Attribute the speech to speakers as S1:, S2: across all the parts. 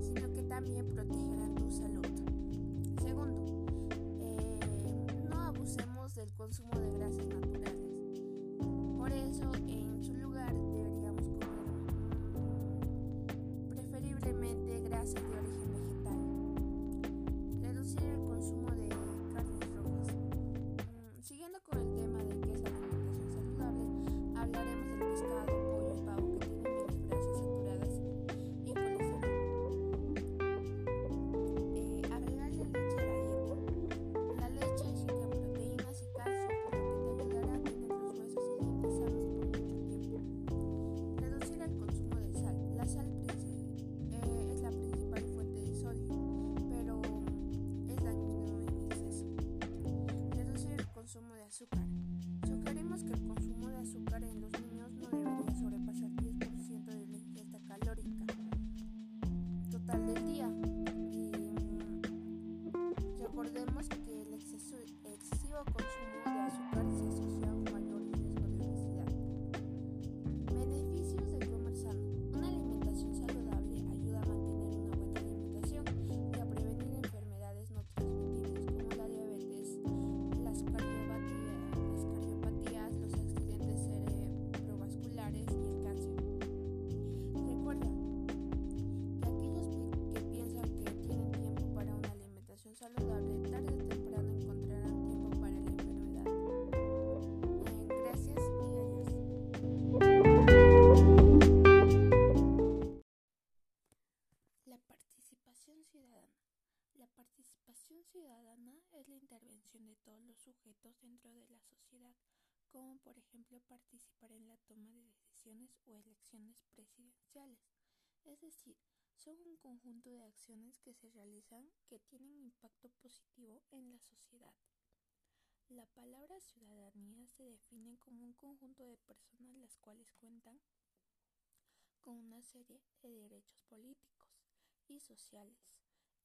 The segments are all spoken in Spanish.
S1: sino que también protegerán tu salud. Segundo, eh, no abusemos del consumo de grasas naturales. Por eso, en su lugar deberíamos comer preferiblemente grasas de origen vegetal. Reducir el consumo de carnes rojas. Mm, siguiendo con el tema de qué saludable, tarde o temprano encontrarán tiempo para la enfermedad. Eh, gracias y adiós. La participación ciudadana. La participación ciudadana es la intervención de todos los sujetos dentro de la sociedad, como por ejemplo participar en la toma de decisiones o elecciones presidenciales. Es decir, son un conjunto de acciones que se realizan que tienen impacto positivo en la sociedad. La palabra ciudadanía se define como un conjunto de personas las cuales cuentan con una serie de derechos políticos y sociales.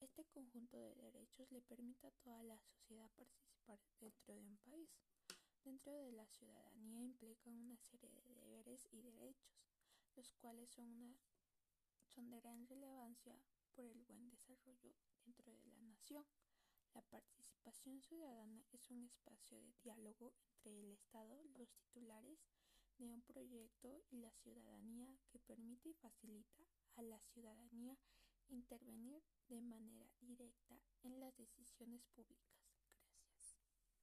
S1: Este conjunto de derechos le permite a toda la sociedad participar dentro de un país. Dentro de la ciudadanía implican una serie de deberes y derechos, los cuales son, una, son de gran relevancia por el buen desarrollo dentro de la nación. La participación ciudadana es un espacio de diálogo entre el Estado, los titulares de un proyecto y la ciudadanía que permite y facilita a la ciudadanía intervenir de manera directa en las decisiones públicas.